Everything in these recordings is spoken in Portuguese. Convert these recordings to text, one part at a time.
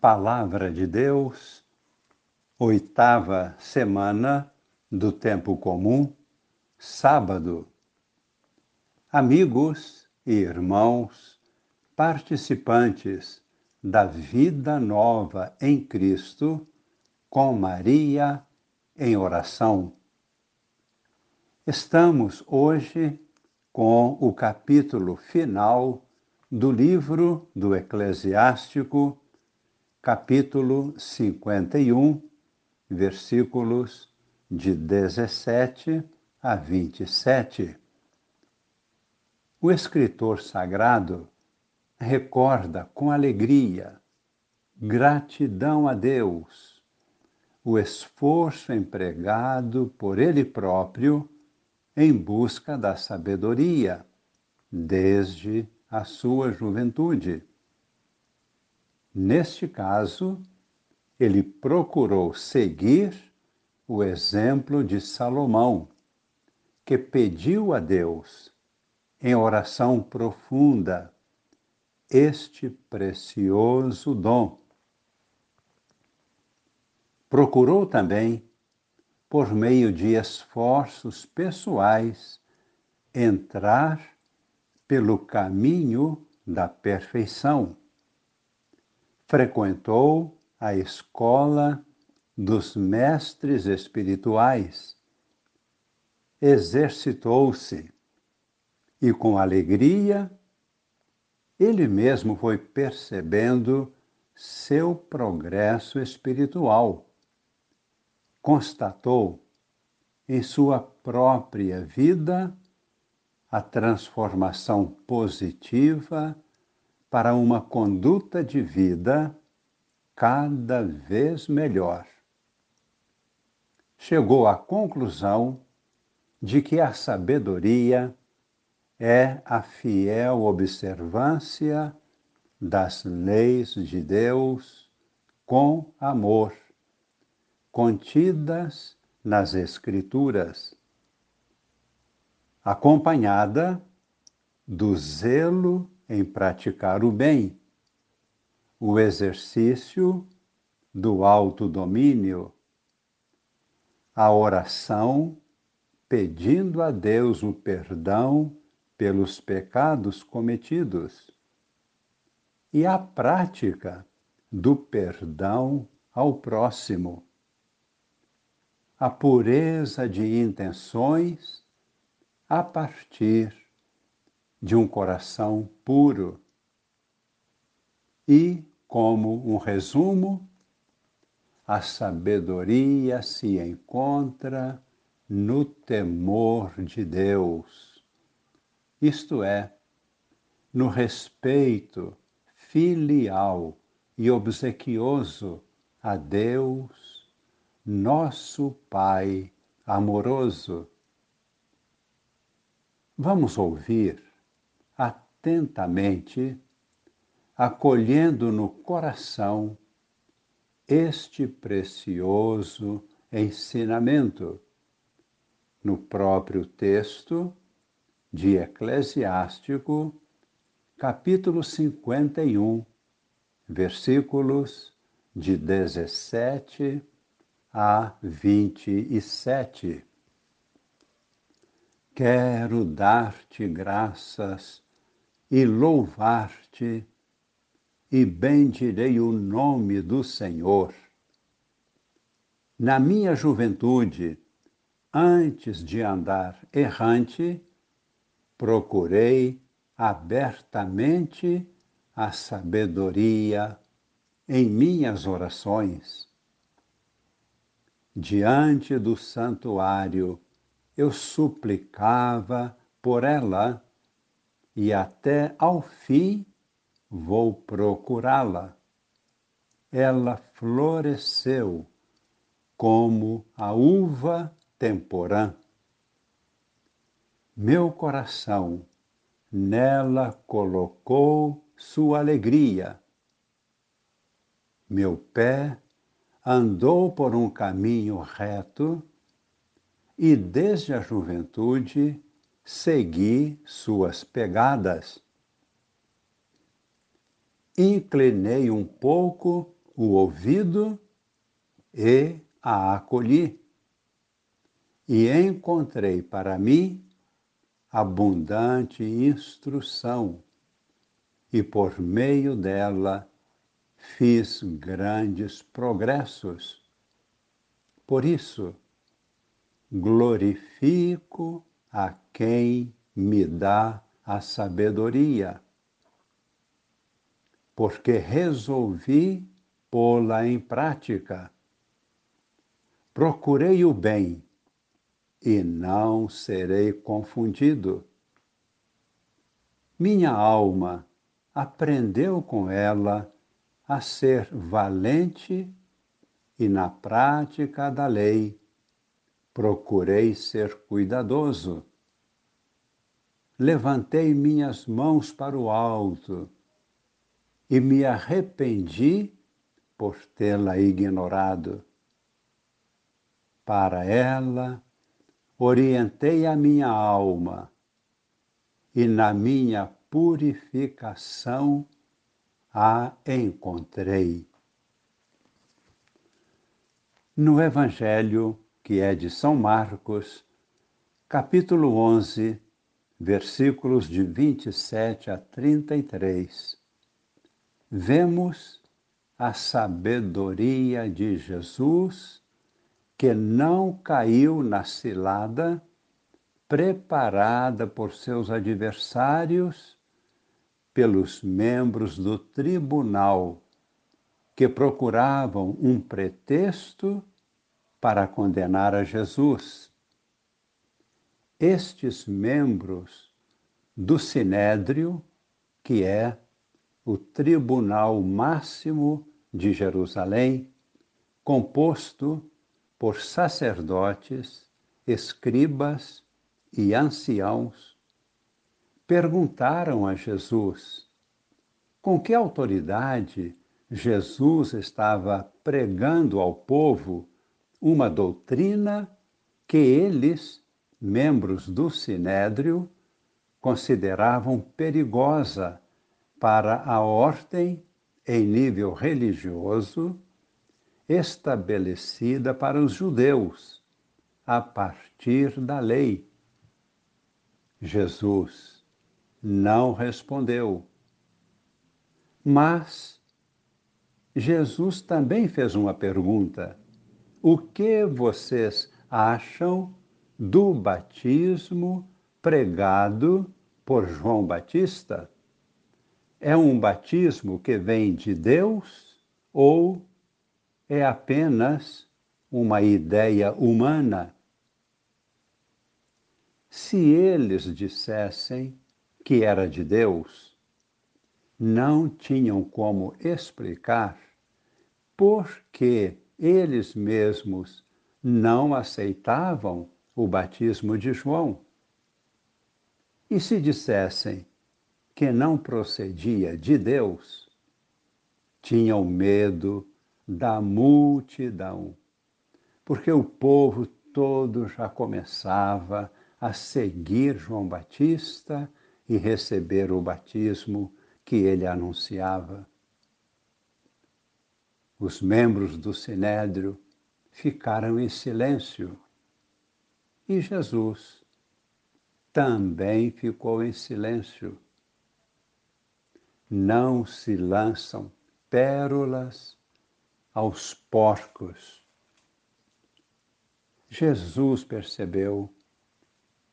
Palavra de Deus, oitava semana do Tempo Comum, sábado. Amigos e irmãos, participantes da vida nova em Cristo, com Maria em oração. Estamos hoje com o capítulo final do livro do Eclesiástico capítulo 51, versículos de 17 a 27. O escritor sagrado recorda com alegria, gratidão a Deus, o esforço empregado por ele próprio em busca da sabedoria desde a sua juventude Neste caso, ele procurou seguir o exemplo de Salomão, que pediu a Deus, em oração profunda, este precioso dom. Procurou também, por meio de esforços pessoais, entrar pelo caminho da perfeição frequentou a escola dos mestres espirituais, exercitou-se e, com alegria, ele mesmo foi percebendo seu progresso espiritual. Constatou em sua própria vida a transformação positiva para uma conduta de vida cada vez melhor. Chegou à conclusão de que a sabedoria é a fiel observância das leis de Deus com amor, contidas nas Escrituras, acompanhada do zelo em praticar o bem, o exercício do autodomínio, a oração pedindo a Deus o perdão pelos pecados cometidos e a prática do perdão ao próximo. A pureza de intenções a partir de um coração puro. E, como um resumo, a sabedoria se encontra no temor de Deus, isto é, no respeito filial e obsequioso a Deus, nosso Pai amoroso. Vamos ouvir atentamente, acolhendo no coração este precioso ensinamento no próprio texto de Eclesiástico, capítulo 51, versículos de 17 a 27. Quero dar-te graças e louvar-te, e bendirei o nome do Senhor. Na minha juventude, antes de andar errante, procurei abertamente a sabedoria em minhas orações. Diante do santuário, eu suplicava por ela e até ao fim vou procurá-la. Ela floresceu como a uva temporã. Meu coração nela colocou sua alegria. Meu pé andou por um caminho reto e desde a juventude segui suas pegadas. Inclinei um pouco o ouvido e a acolhi. E encontrei para mim abundante instrução, e por meio dela fiz grandes progressos. Por isso, glorifico a quem me dá a sabedoria, porque resolvi pô-la em prática. Procurei o bem e não serei confundido. Minha alma aprendeu com ela a ser valente e na prática da lei procurei ser cuidadoso. Levantei minhas mãos para o alto e me arrependi por tê-la ignorado. Para ela, orientei a minha alma e na minha purificação a encontrei. No Evangelho, que é de São Marcos, capítulo 11, versículos de 27 a 33, vemos a sabedoria de Jesus que não caiu na cilada preparada por seus adversários, pelos membros do tribunal que procuravam um pretexto para condenar a Jesus. Estes membros do Sinédrio, que é o tribunal máximo de Jerusalém, composto por sacerdotes, escribas e anciãos, perguntaram a Jesus com que autoridade Jesus estava pregando ao povo uma doutrina que eles, membros do sinédrio, consideravam perigosa para a ordem em nível religioso estabelecida para os judeus a partir da lei. Jesus não respondeu. Mas Jesus também fez uma pergunta: O que vocês acham do batismo pregado por João Batista? É um batismo que vem de Deus ou é apenas uma ideia humana. Se eles dissessem que era de Deus, não tinham como explicar por que eles mesmos não aceitavam o batismo de João. E se dissessem que não procedia de Deus, tinham medo da multidão, porque o povo todo já começava a seguir João Batista e receber o batismo que ele anunciava. Os membros do sinédrio ficaram em silêncio e Jesus também ficou em silêncio. Não se lançam pérolas aos porcos. Jesus percebeu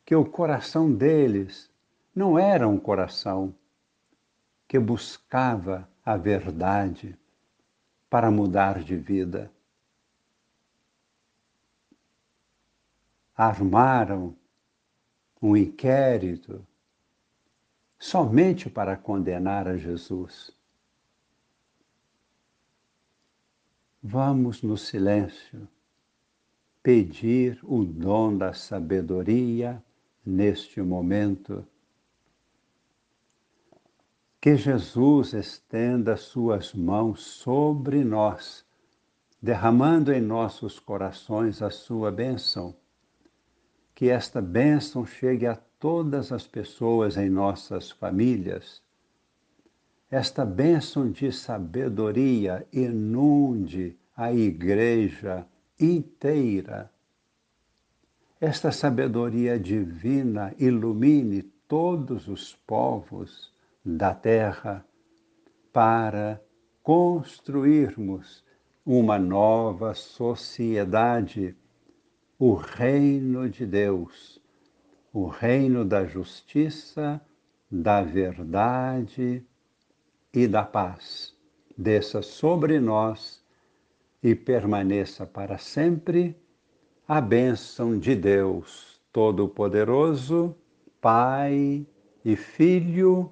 que o coração deles não era um coração que buscava a verdade para mudar de vida. Armaram um inquérito somente para condenar a Jesus. Vamos no silêncio pedir o dom da sabedoria neste momento. Que Jesus estenda suas mãos sobre nós, derramando em nossos corações a sua bênção. Que esta bênção chegue a todas as pessoas em nossas famílias, esta bênção de sabedoria inunde a igreja inteira. Esta sabedoria divina ilumine todos os povos da terra para construirmos uma nova sociedade, o reino de Deus, o reino da justiça, da verdade e da paz. Desça sobre nós e permaneça para sempre a bênção de Deus Todo-Poderoso, Pai e Filho